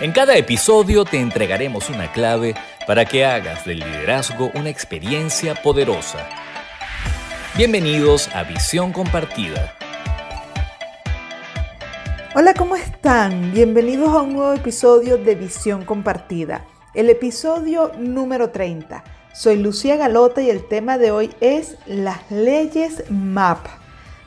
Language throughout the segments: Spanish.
En cada episodio te entregaremos una clave para que hagas del liderazgo una experiencia poderosa. Bienvenidos a Visión Compartida. Hola, ¿cómo están? Bienvenidos a un nuevo episodio de Visión Compartida, el episodio número 30. Soy Lucía Galota y el tema de hoy es las leyes MAP.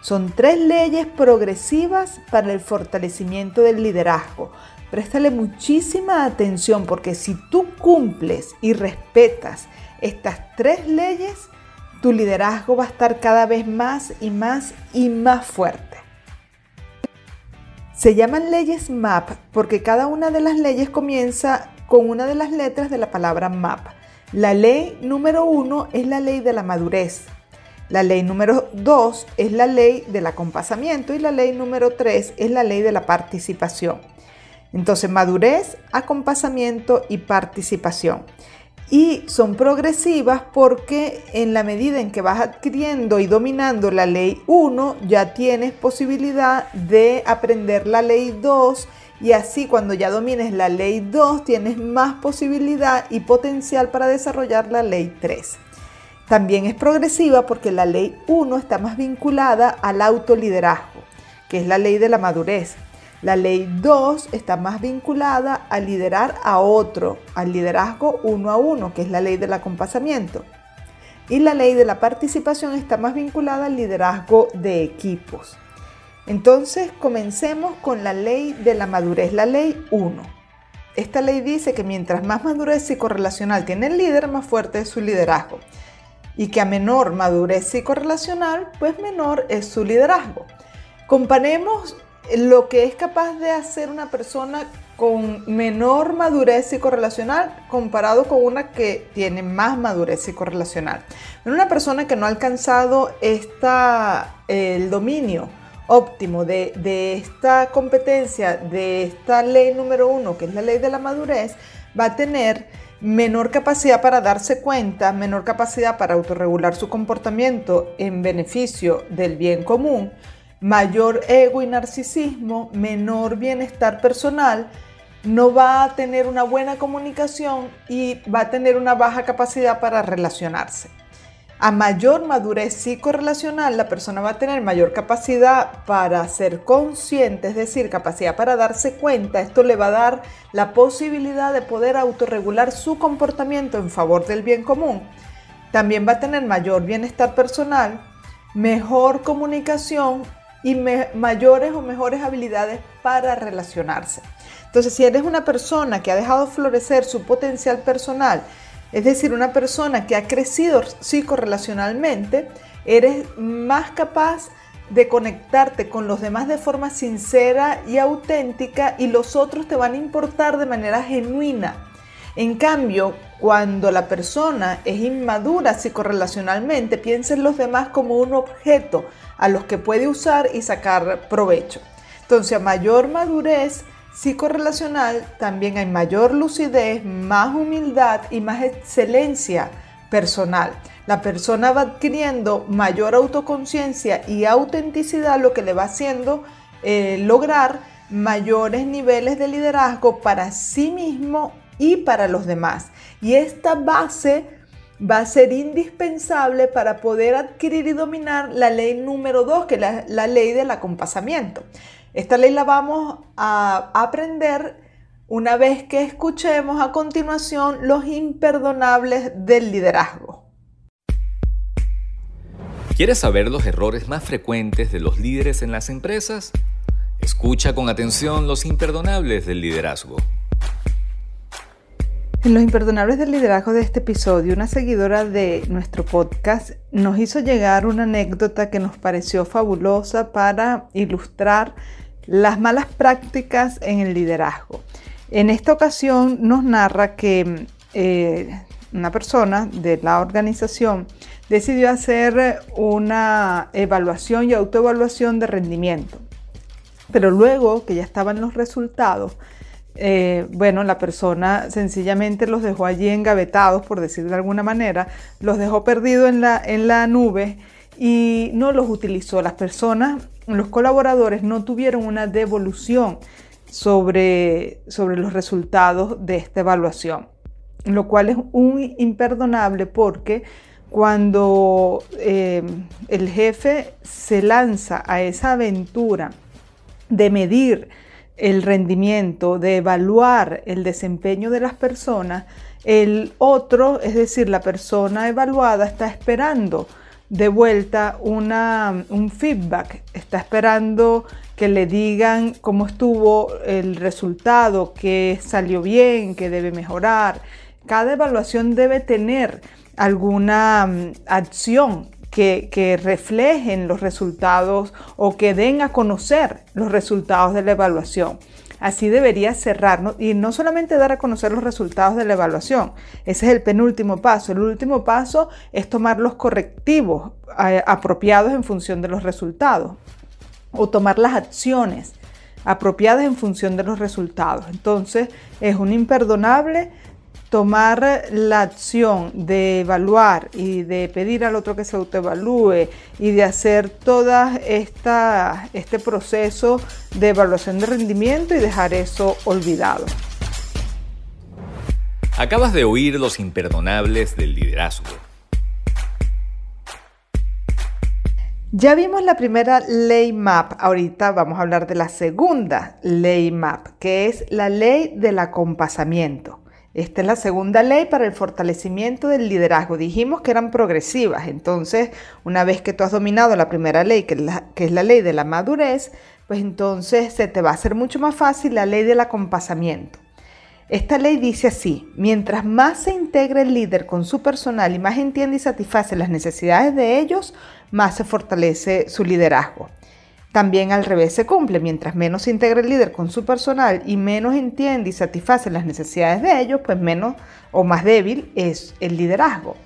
Son tres leyes progresivas para el fortalecimiento del liderazgo Préstale muchísima atención porque si tú cumples y respetas estas tres leyes, tu liderazgo va a estar cada vez más y más y más fuerte. Se llaman leyes MAP porque cada una de las leyes comienza con una de las letras de la palabra MAP. La ley número uno es la ley de la madurez. La ley número dos es la ley del acompasamiento y la ley número tres es la ley de la participación. Entonces, madurez, acompasamiento y participación. Y son progresivas porque en la medida en que vas adquiriendo y dominando la ley 1, ya tienes posibilidad de aprender la ley 2 y así cuando ya domines la ley 2 tienes más posibilidad y potencial para desarrollar la ley 3. También es progresiva porque la ley 1 está más vinculada al autoliderazgo, que es la ley de la madurez. La ley 2 está más vinculada a liderar a otro, al liderazgo uno a uno, que es la ley del acompasamiento. Y la ley de la participación está más vinculada al liderazgo de equipos. Entonces, comencemos con la ley de la madurez, la ley 1. Esta ley dice que mientras más madurez psicorrelacional tiene el líder, más fuerte es su liderazgo. Y que a menor madurez psicorrelacional, pues menor es su liderazgo. Comparemos lo que es capaz de hacer una persona con menor madurez psicorrelacional comparado con una que tiene más madurez psicorrelacional. Una persona que no ha alcanzado el dominio óptimo de, de esta competencia, de esta ley número uno, que es la ley de la madurez, va a tener menor capacidad para darse cuenta, menor capacidad para autorregular su comportamiento en beneficio del bien común, mayor ego y narcisismo, menor bienestar personal, no va a tener una buena comunicación y va a tener una baja capacidad para relacionarse. A mayor madurez psicorrelacional, la persona va a tener mayor capacidad para ser consciente, es decir, capacidad para darse cuenta. Esto le va a dar la posibilidad de poder autorregular su comportamiento en favor del bien común. También va a tener mayor bienestar personal, mejor comunicación y mayores o mejores habilidades para relacionarse. Entonces, si eres una persona que ha dejado florecer su potencial personal, es decir, una persona que ha crecido psicorrelacionalmente, eres más capaz de conectarte con los demás de forma sincera y auténtica y los otros te van a importar de manera genuina. En cambio, cuando la persona es inmadura psicorrelacionalmente, piensa en los demás como un objeto, a los que puede usar y sacar provecho. Entonces, a mayor madurez psicorrelacional, también hay mayor lucidez, más humildad y más excelencia personal. La persona va adquiriendo mayor autoconciencia y autenticidad, lo que le va haciendo eh, lograr mayores niveles de liderazgo para sí mismo y para los demás. Y esta base va a ser indispensable para poder adquirir y dominar la ley número 2, que es la, ley del acompasamiento. Esta ley la vamos a aprender una vez que escuchemos a continuación los imperdonables del liderazgo. ¿Quieres saber los errores más frecuentes de los líderes en las empresas? Escucha con atención los imperdonables del liderazgo. En los imperdonables del liderazgo de este episodio, una seguidora de nuestro podcast nos hizo llegar una anécdota que nos pareció fabulosa para ilustrar las malas prácticas en el liderazgo. En esta ocasión nos narra que eh, una persona de la organización decidió hacer una evaluación y autoevaluación de rendimiento. Pero luego que ya estaban los resultados, eh, bueno, la persona sencillamente los dejó allí engavetados, por decir de alguna manera, los dejó perdidos en la, en la nube y no los utilizó. Las personas, los colaboradores no tuvieron una devolución sobre, sobre los resultados de esta evaluación, lo cual es un imperdonable porque cuando eh, el jefe se lanza a esa aventura de medir el rendimiento, de evaluar el desempeño de las personas, el otro, es decir, la persona evaluada, está esperando de vuelta un feedback, está esperando que le digan cómo estuvo el resultado, que salió bien, que debe mejorar. Cada evaluación debe tener alguna mm, acción que, reflejen los resultados o que den a conocer los resultados de la evaluación. Así debería cerrar y no solamente dar a conocer los resultados de la evaluación, ese es el penúltimo paso. El último paso es tomar los correctivos eh, apropiados en función de los resultados o tomar las acciones apropiadas en función de los resultados. Entonces es un imperdonable tomar la acción de evaluar y de pedir al otro que se autoevalúe y de hacer todo este proceso de evaluación de rendimiento y dejar eso olvidado. Acabas de oír los imperdonables del liderazgo. Ya vimos la primera ley MAP, ahorita vamos a hablar de la segunda ley MAP, que es la ley del acompasamiento. Esta es la segunda ley para el fortalecimiento del liderazgo. Dijimos que eran progresivas, entonces una vez que tú has dominado la primera ley, que es la, ley de la madurez, pues entonces se te va a hacer mucho más fácil la ley del acompasamiento. Esta ley dice así, mientras más se integre el líder con su personal y más entiende y satisface las necesidades de ellos, más se fortalece su liderazgo. También al revés se cumple, mientras menos se integra el líder con su personal y menos entiende y satisface las necesidades de ellos, pues menos o más débil es el liderazgo.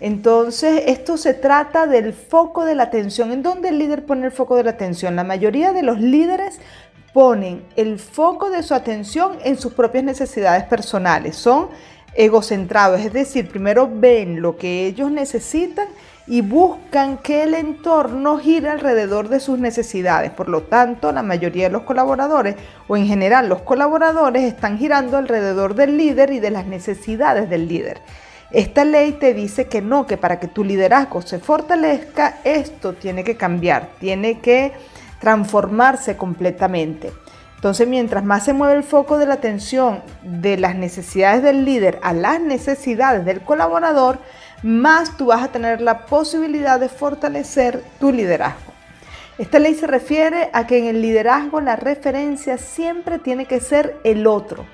Entonces, esto se trata del foco de la atención. ¿En dónde el líder pone el foco de la atención? La mayoría de los líderes ponen el foco de su atención en sus propias necesidades personales. Son egocentrados, es decir, primero ven lo que ellos necesitan y buscan que el entorno gire alrededor de sus necesidades. Por lo tanto, la mayoría de los colaboradores, o en general los colaboradores, están girando alrededor del líder y de las necesidades del líder. Esta ley te dice que no, que para que tu liderazgo se fortalezca, esto tiene que cambiar, tiene que transformarse completamente. Entonces, mientras más se mueve el foco de la atención de las necesidades del líder a las necesidades del colaborador, más tú vas a tener la posibilidad de fortalecer tu liderazgo. Esta ley se refiere a que en el liderazgo la referencia siempre tiene que ser el otro.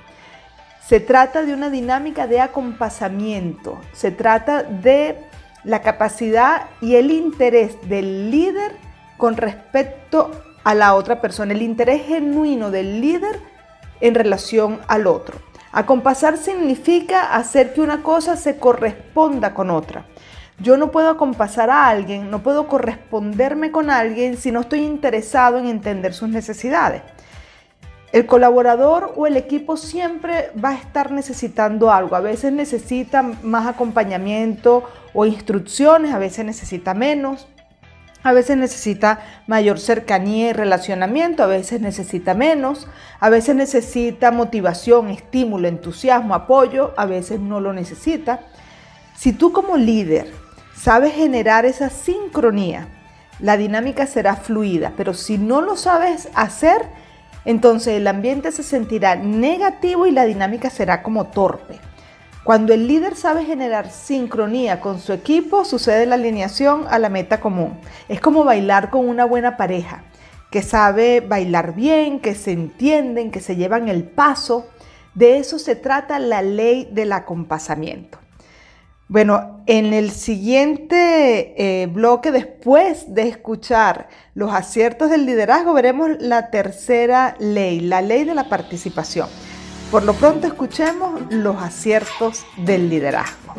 Se trata de una dinámica de acompasamiento, se trata de la capacidad y el interés del líder con respecto a la otra persona, el interés genuino del líder en relación al otro. Acompasar significa hacer que una cosa se corresponda con otra. Yo no puedo acompasar a alguien, no puedo corresponderme con alguien si no estoy interesado en entender sus necesidades. El colaborador o el equipo siempre va a estar necesitando algo. A veces necesita más acompañamiento o instrucciones, a veces necesita menos. A veces necesita mayor cercanía y relacionamiento, a veces necesita menos, a veces necesita motivación, estímulo, entusiasmo, apoyo, a veces no lo necesita. Si tú como líder sabes generar esa sincronía, la dinámica será fluida, pero si no lo sabes hacer, entonces el ambiente se sentirá negativo y la dinámica será como torpe. Cuando el líder sabe generar sincronía con su equipo, sucede la alineación a la meta común. Es como bailar con una buena pareja, que sabe bailar bien, que se entienden, que se llevan el paso. De eso se trata la ley del acompasamiento. Bueno, en el siguiente eh, bloque, después de escuchar los aciertos del liderazgo, veremos la tercera ley, la ley de la participación. Por lo pronto escuchemos los aciertos del liderazgo.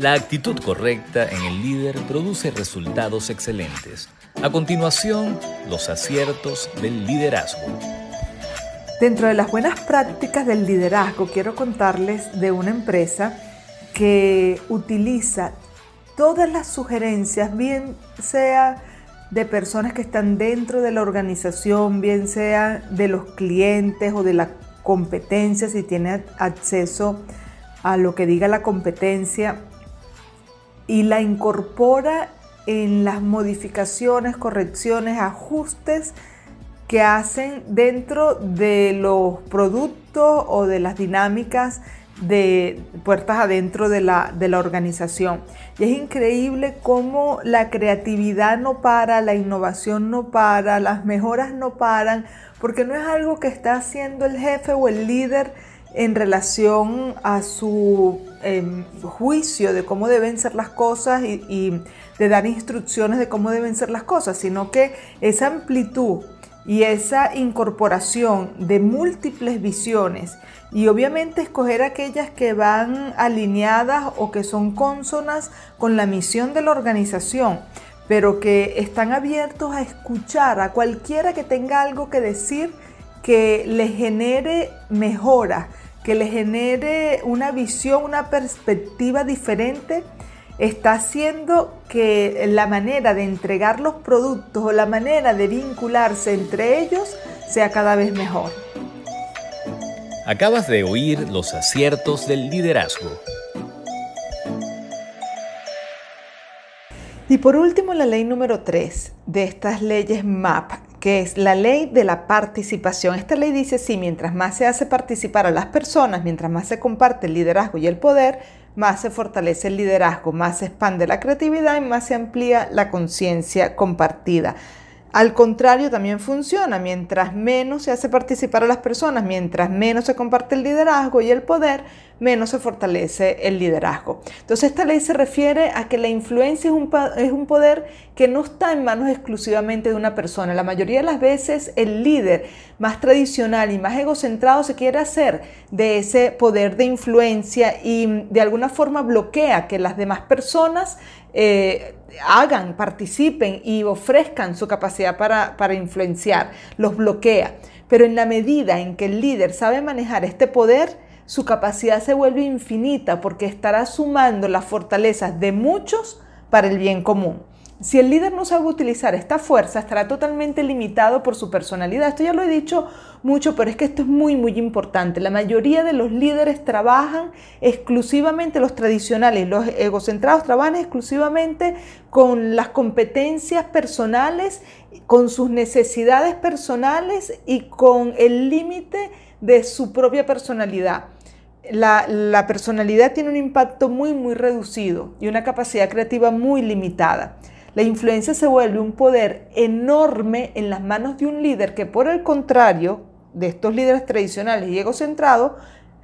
La actitud correcta en el líder produce resultados excelentes. A continuación, los aciertos del liderazgo. Dentro de las buenas prácticas del liderazgo, quiero contarles de una empresa que utiliza todas las sugerencias, bien sea de personas que están dentro de la organización, bien sea de los clientes o de la competencia, si tiene acceso a lo que diga la competencia, y la incorpora en las modificaciones, correcciones, ajustes que hacen dentro de los productos o de las dinámicas de puertas adentro de la, de la organización. Y es increíble cómo la creatividad no para, la innovación no para, las mejoras no paran, porque no es algo que está haciendo el jefe o el líder en relación a su em, juicio de cómo deben ser las cosas y, y de dar instrucciones de cómo deben ser las cosas, sino que esa amplitud y esa incorporación de múltiples visiones y obviamente escoger aquellas que van alineadas o que son consonas con la misión de la organización, pero que están abiertos a escuchar a cualquiera que tenga algo que decir que le genere mejora, que le genere una visión, una perspectiva diferente, está haciendo que la manera de entregar los productos o la manera de vincularse entre ellos sea cada vez mejor. Acabas de oír los aciertos del liderazgo. Y por último, la ley número 3 de estas leyes MAP, que es la ley de la participación. Esta ley dice, sí, mientras más se hace participar a las personas, mientras más se comparte el liderazgo y el poder, más se fortalece el liderazgo, más se expande la creatividad y más se amplía la conciencia compartida. Al contrario, también funciona. Mientras menos se hace participar a las personas, mientras menos se comparte el liderazgo y el poder, menos se fortalece el liderazgo. Entonces, esta ley se refiere a que la influencia es un, es un poder que no está en manos exclusivamente de una persona. La mayoría de las veces el líder más tradicional y más egocentrado se quiere hacer de ese poder de influencia y de alguna forma bloquea que las demás personas eh, hagan, participen y ofrezcan su capacidad para, para influenciar, los bloquea. Pero en la medida en que el líder sabe manejar este poder, su capacidad se vuelve infinita porque estará sumando las fortalezas de muchos para el bien común. Si el líder no sabe utilizar esta fuerza, estará totalmente limitado por su personalidad. Esto ya lo he dicho mucho, pero es que esto es muy, muy importante. La mayoría de los líderes trabajan exclusivamente, los tradicionales, los egocentrados trabajan exclusivamente con las competencias personales, con sus necesidades personales y con el límite de su propia personalidad. La, la, personalidad tiene un impacto muy, muy reducido y una capacidad creativa muy limitada. La influencia se vuelve un poder enorme en las manos de un líder que por el contrario de estos líderes tradicionales y egocentrados,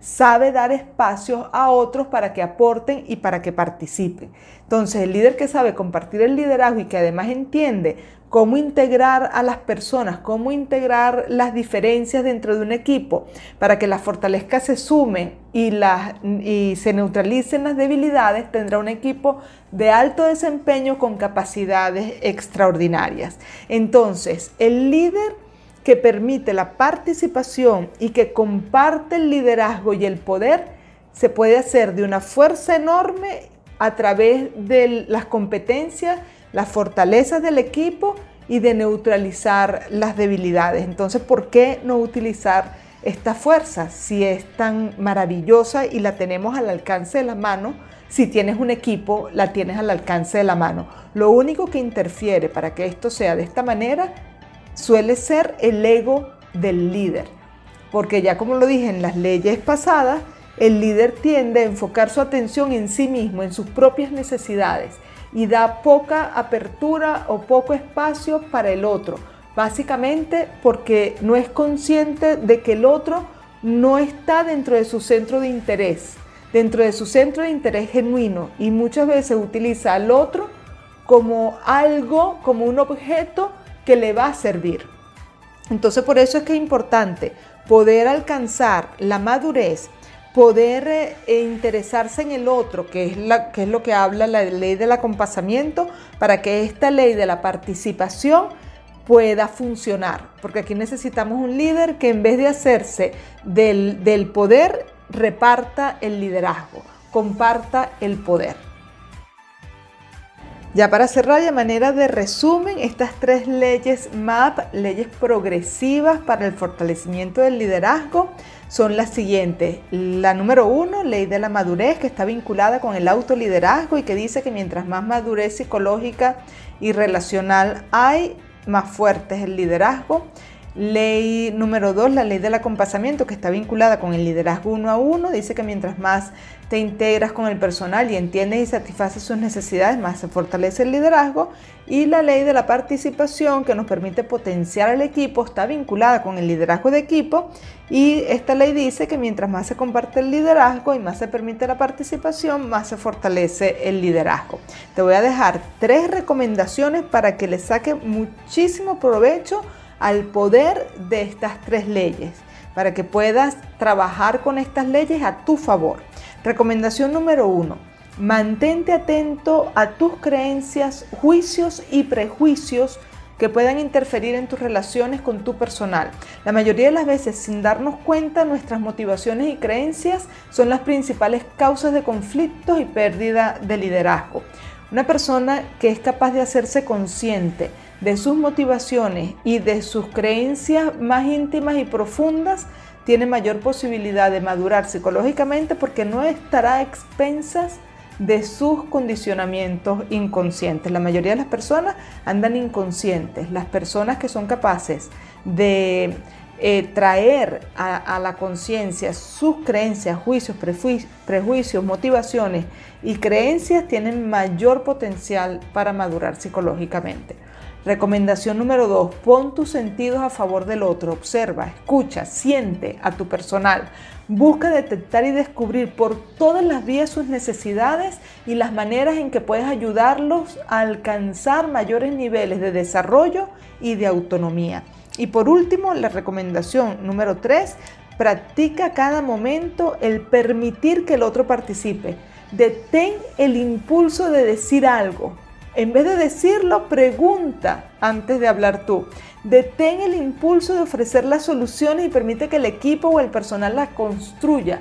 sabe dar espacios a otros para que aporten y para que participen. Entonces, el líder que sabe compartir el liderazgo y que además entiende cómo integrar a las personas, cómo integrar las diferencias dentro de un equipo para que las fortalezcas se sumen y, las, y se neutralicen las debilidades, tendrá un equipo de alto desempeño con capacidades extraordinarias. Entonces, el líder que permite la participación y que comparte el liderazgo y el poder, se puede hacer de una fuerza enorme a través de las competencias las fortalezas del equipo y de neutralizar las debilidades. Entonces, ¿por qué no utilizar esta fuerza si es tan maravillosa y la tenemos al alcance de la mano? Si tienes un equipo, la tienes al alcance de la mano. Lo único que interfiere para que esto sea de esta manera suele ser el ego del líder. Porque ya como lo dije en las leyes pasadas, el líder tiende a enfocar su atención en sí mismo, en sus propias necesidades y da poca apertura o poco espacio para el otro, básicamente porque no es consciente de que el otro no está dentro de su centro de interés, dentro de su centro de interés genuino y muchas veces utiliza al otro como algo, como un objeto que le va a servir. Entonces por eso es que es importante poder alcanzar la madurez poder eh, interesarse en el otro, que es, la, que es lo que habla la ley del acompasamiento, para que esta ley de la participación pueda funcionar. Porque aquí necesitamos un líder que en vez de hacerse del, del poder, reparta el liderazgo, comparta el poder. Ya para cerrar, de manera de resumen, estas tres leyes MAP, leyes progresivas para el fortalecimiento del liderazgo, son las siguientes. La número uno, ley de la madurez, que está vinculada con el autoliderazgo y que dice que mientras más madurez psicológica y relacional hay, más fuerte es el liderazgo. Ley número dos, la ley del acompasamiento, que está vinculada con el liderazgo uno a uno, dice que mientras más te integras con el personal y entiendes y satisfaces sus necesidades, más se fortalece el liderazgo. Y la ley de la participación, que nos permite potenciar al equipo, está vinculada con el liderazgo de equipo. Y esta ley dice que mientras más se comparte el liderazgo y más se permite la participación, más se fortalece el liderazgo. Te voy a dejar tres recomendaciones para que le saque muchísimo provecho al poder de estas tres leyes, para que puedas trabajar con estas leyes a tu favor. Recomendación número uno, mantente atento a tus creencias, juicios y prejuicios que puedan interferir en tus relaciones con tu personal. La mayoría de las veces, sin darnos cuenta, nuestras motivaciones y creencias son las principales causas de conflictos y pérdida de liderazgo. Una persona que es capaz de hacerse consciente de sus motivaciones y de sus creencias más íntimas y profundas, tiene mayor posibilidad de madurar psicológicamente porque no estará a expensas de sus condicionamientos inconscientes. La mayoría de las personas andan inconscientes. Las personas que son capaces de eh, traer a, la conciencia sus creencias, juicios, prejuicios, motivaciones y creencias tienen mayor potencial para madurar psicológicamente. Recomendación número dos, pon tus sentidos a favor del otro, observa, escucha, siente a tu personal, busca detectar y descubrir por todas las vías sus necesidades y las maneras en que puedes ayudarlos a alcanzar mayores niveles de desarrollo y de autonomía. Y por último, la recomendación número tres, practica cada momento el permitir que el otro participe. Detén el impulso de decir algo, en vez de decirlo, pregunta antes de hablar tú. Detén el impulso de ofrecer las soluciones y permite que el equipo o el personal las construya.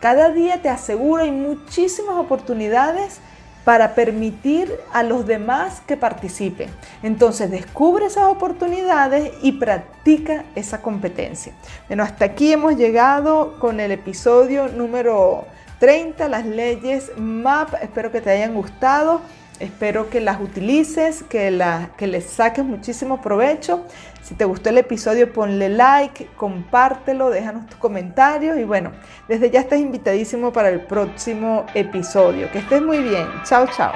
Cada día te aseguro hay muchísimas oportunidades para permitir a los demás que participen. Entonces descubre esas oportunidades y practica esa competencia. Bueno, hasta aquí hemos llegado con el episodio número 30, las leyes MAP. Espero que te hayan gustado. Espero que las utilices, que, la, que les saques muchísimo provecho. Si te gustó el episodio, ponle like, compártelo, déjanos tus comentarios y bueno, desde ya estás invitadísimo para el próximo episodio. Que estés muy bien. Chao, chao.